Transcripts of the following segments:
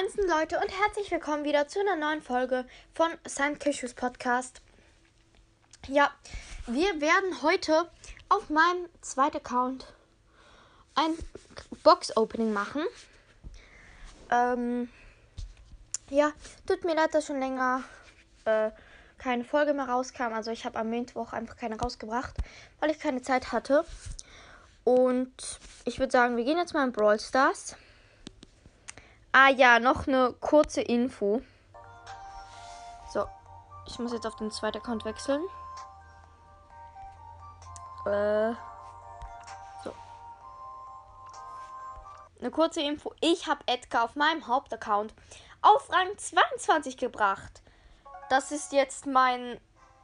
Moinsen Leute und herzlich willkommen wieder zu einer neuen Folge von Sam Cashews Podcast. Ja, wir werden heute auf meinem zweiten Account ein Box-Opening machen. Ähm, ja, tut mir leid, dass schon länger äh, keine Folge mehr rauskam. Also ich habe am Mittwoch einfach keine rausgebracht, weil ich keine Zeit hatte. Und ich würde sagen, wir gehen jetzt mal in Brawl Stars. Ah ja, noch eine kurze Info. So, ich muss jetzt auf den zweiten Account wechseln. Äh, so. Eine kurze Info. Ich habe Edgar auf meinem Hauptaccount auf Rang 22 gebracht. Das ist jetzt mein...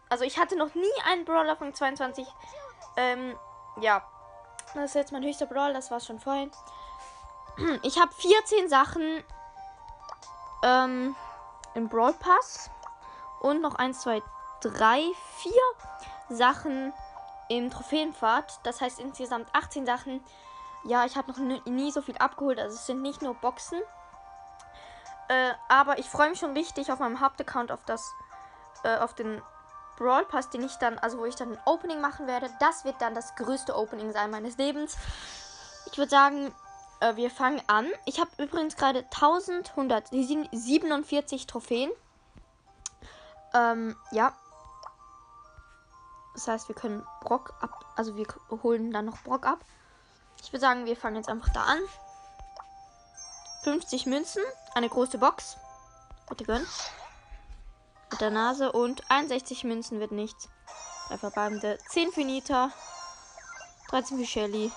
Also ich hatte noch nie einen Brawler Rang 22. Ähm, ja. Das ist jetzt mein höchster Brawl. Das war schon vorhin. Ich habe 14 Sachen ähm, im Brawl Pass und noch 1, 2, 3, 4 Sachen im Trophäenpfad. Das heißt insgesamt 18 Sachen. Ja, ich habe noch nie so viel abgeholt. Also es sind nicht nur Boxen. Äh, aber ich freue mich schon richtig auf meinem Hauptaccount auf das, äh, auf den Brawl Pass, den ich dann, also wo ich dann ein Opening machen werde. Das wird dann das größte Opening sein meines Lebens. Ich würde sagen, äh, wir fangen an. Ich habe übrigens gerade 1147 Trophäen. Ähm, ja. Das heißt, wir können Brock ab. Also wir holen dann noch Brock ab. Ich würde sagen, wir fangen jetzt einfach da an. 50 Münzen, eine große Box. Bitte gönnen. Mit der Nase und 61 Münzen wird nichts. Drei verbleibende. 10 für Nita. 13 für Shelly.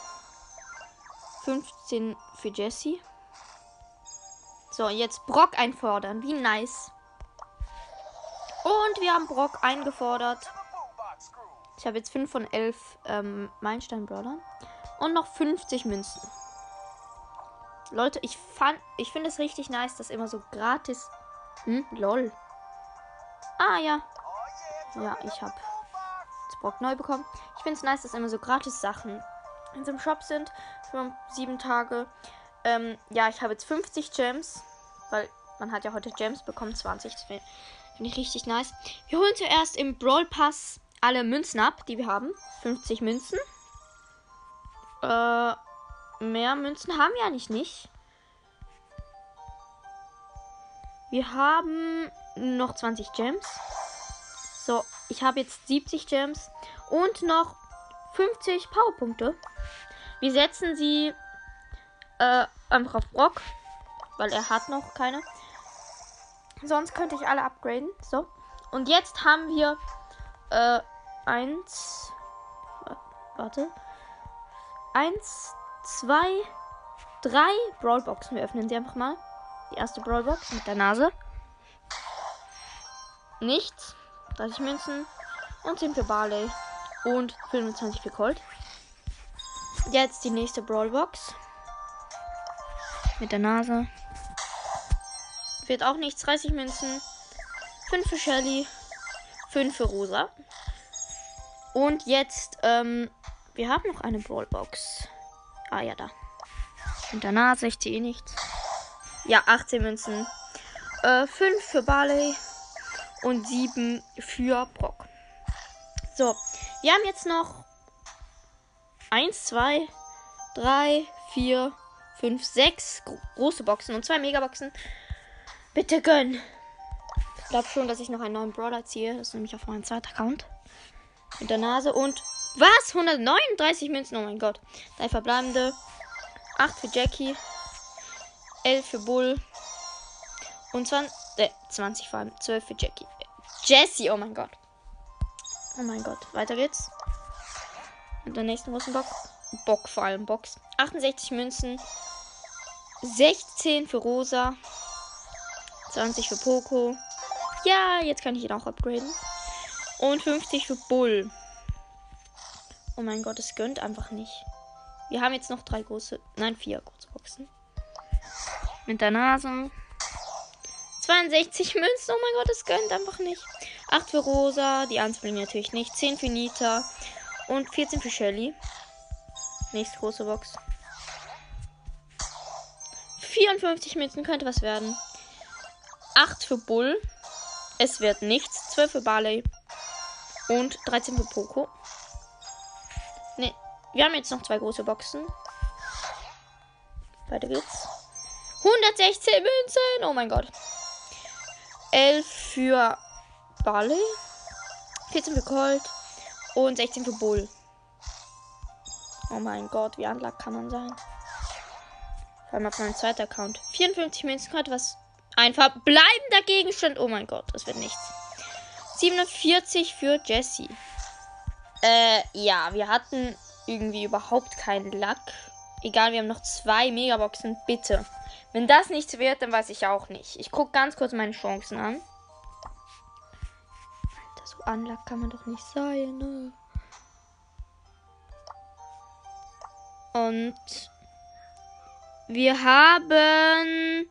15 für Jesse. So, jetzt Brock einfordern. Wie nice. Und wir haben Brock eingefordert. Ich habe jetzt 5 von 11 ähm, Meilenstein-Brawlern. Und noch 50 Münzen. Leute, ich ich finde es richtig nice, dass immer so gratis. Hm, lol. Ah, ja. Ja, ich habe Brock neu bekommen. Ich finde es nice, dass immer so gratis Sachen einem Shop sind für sieben Tage. Ähm, ja, ich habe jetzt 50 Gems, weil man hat ja heute Gems bekommen, 20. Das finde ich richtig nice. Wir holen zuerst im Brawl Pass alle Münzen ab, die wir haben. 50 Münzen. Äh, mehr Münzen haben wir eigentlich nicht. Wir haben noch 20 Gems. So, ich habe jetzt 70 Gems und noch 50 Powerpunkte. Wir setzen sie äh, einfach auf Brock, weil er hat noch keine. Sonst könnte ich alle upgraden. So. Und jetzt haben wir äh, eins. Warte. Eins, zwei, drei Brawlboxen. Wir öffnen sie einfach mal. Die erste Brawlbox mit der Nase. Nichts. 30 Münzen. Und 10 für Barley. Und 25 für Colt. Jetzt die nächste Brawlbox. Mit der Nase. Wird auch nichts. 30 Münzen. 5 für Shelly. 5 für Rosa. Und jetzt, ähm, wir haben noch eine Brawlbox. Ah ja, da. Mit der Nase, ich ziehe nichts. Ja, 18 Münzen. Äh, 5 für Barley. Und 7 für Brock. So, wir haben jetzt noch 1, 2, 3, 4, 5, 6 große Boxen und zwei Megaboxen. Bitte gönn. Ich glaube schon, dass ich noch einen neuen Brawler ziehe. Das ist nämlich auf meinem zweiten Account. Mit der Nase und. Was? 139 Münzen. Oh mein Gott. Drei verbleibende. 8 für Jackie. 11 für Bull. Und 20, äh, 20 vor allem. 12 für Jackie. Jessie, oh mein Gott. Oh mein Gott. Weiter geht's. Mit der nächsten großen Box. Bock vor allem Box. 68 Münzen. 16 für Rosa. 20 für Poco. Ja, jetzt kann ich ihn auch upgraden. Und 50 für Bull. Oh mein Gott, es gönnt einfach nicht. Wir haben jetzt noch drei große, nein, vier große Boxen. Mit der Nase. 62 Münzen. Oh mein Gott, es gönnt einfach nicht. 8 für Rosa. Die Anspielung natürlich nicht. 10 für Nita. Und 14 für Shelly. Nächste große Box. 54 Münzen könnte was werden. 8 für Bull. Es wird nichts. 12 für Barley. Und 13 für Poco. Ne, wir haben jetzt noch zwei große Boxen. Weiter geht's. 116 Münzen. Oh mein Gott. 11 für Barley. 14 für Colt. Und 16 für Bull. Oh mein Gott, wie unluck kann man sein? Vor allem auf meinem zweiten Account. 54 Münzen gerade was. Ein verbleibender Gegenstand. Oh mein Gott, das wird nichts. 47 für Jesse. Äh, ja, wir hatten irgendwie überhaupt keinen Luck. Egal, wir haben noch zwei Megaboxen. Bitte. Wenn das nichts wird, dann weiß ich auch nicht. Ich gucke ganz kurz meine Chancen an. So unluck kann man doch nicht sein, ne? Und wir haben.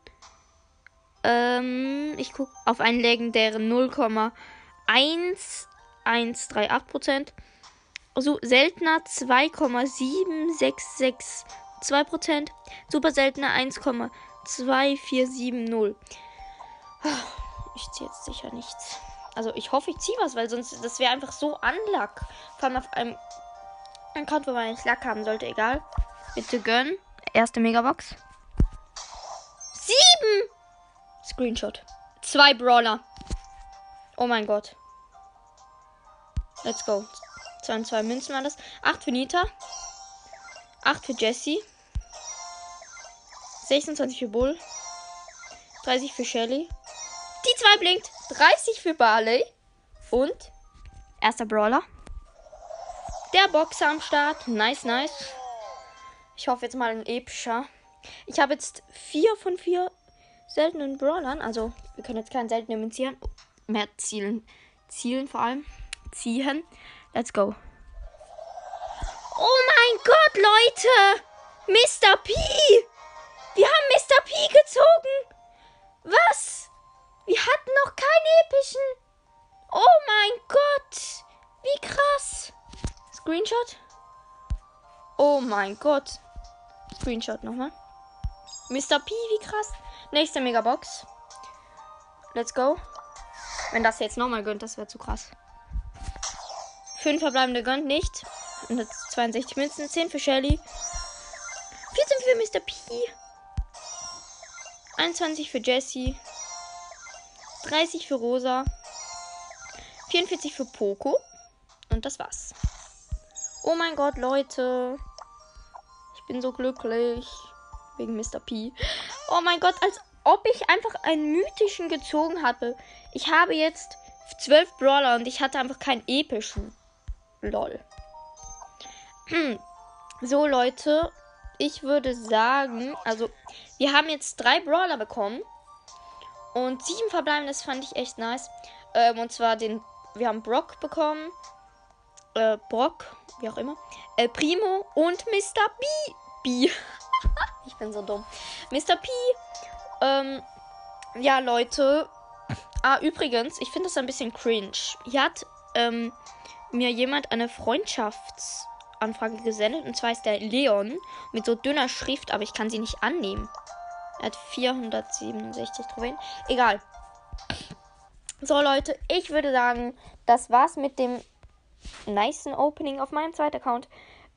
Ähm, ich gucke auf einen legendären 0,1138%. Also seltener 2,7662%. Super seltener 1,2470. Ich ziehe jetzt sicher nichts. Also ich hoffe, ich ziehe was, weil sonst das wäre einfach so unluck. Vor allem auf einem Account, wo man nicht Luck haben sollte. Egal. Bitte gönnen. Erste Megabox. Sieben! Screenshot. Zwei Brawler. Oh mein Gott. Let's go. Zwei und zwei Münzen waren das. Acht für Nita. Acht für Jesse. 26 für Bull. 30 für Shelly. Die zwei blinkt. 30 für Barley. Und erster Brawler. Der Boxer am Start. Nice, nice. Ich hoffe jetzt mal ein epischer. Ich habe jetzt vier von vier seltenen Brawlern. Also, wir können jetzt keinen seltenen zielen. Mehr zielen. Zielen vor allem. Ziehen. Let's go. Oh mein Gott, Leute! Mr. P! Wir haben Mr. P gezogen! Was? Wir hatten noch keinen epischen. Oh mein Gott! Wie krass! Screenshot? Oh mein Gott. Screenshot nochmal. Mr. P, wie krass. Nächste Megabox. Let's go. Wenn das jetzt nochmal gönnt, das wäre zu krass. Fünf verbleibende gönnt nicht. 162 Münzen, 10 für Shelly. 14 für Mr. P. 21 für Jesse. 30 für Rosa. 44 für Poco. Und das war's. Oh mein Gott, Leute bin so glücklich. Wegen Mr. P. Oh mein Gott, als ob ich einfach einen mythischen gezogen hatte. Ich habe jetzt zwölf Brawler und ich hatte einfach keinen epischen. Lol. So, Leute. Ich würde sagen, also, wir haben jetzt drei Brawler bekommen. Und sieben verbleiben, das fand ich echt nice. Ähm, und zwar den, wir haben Brock bekommen. Äh, Brock, wie auch immer. El Primo und Mr. B. B. ich bin so dumm. Mr. P. Ähm, ja, Leute. Ah, übrigens, ich finde das ein bisschen cringe. Hier hat ähm, mir jemand eine Freundschaftsanfrage gesendet. Und zwar ist der Leon mit so dünner Schrift, aber ich kann sie nicht annehmen. Er hat 467 Trophäen. Egal. So, Leute, ich würde sagen, das war's mit dem nicen Opening auf meinem zweiten Account.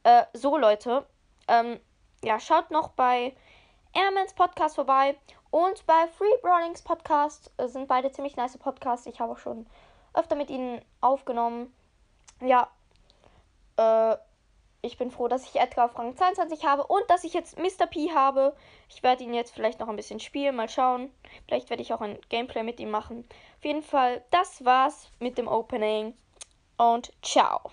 Äh, so, Leute, ähm, ja, schaut noch bei Airmans Podcast vorbei und bei Free Brawlings Podcast. Äh, sind beide ziemlich nice Podcasts. Ich habe auch schon öfter mit ihnen aufgenommen. Ja, äh, ich bin froh, dass ich Edgar auf Rang 22 habe und dass ich jetzt Mr. P habe. Ich werde ihn jetzt vielleicht noch ein bisschen spielen, mal schauen. Vielleicht werde ich auch ein Gameplay mit ihm machen. Auf jeden Fall, das war's mit dem Opening und ciao.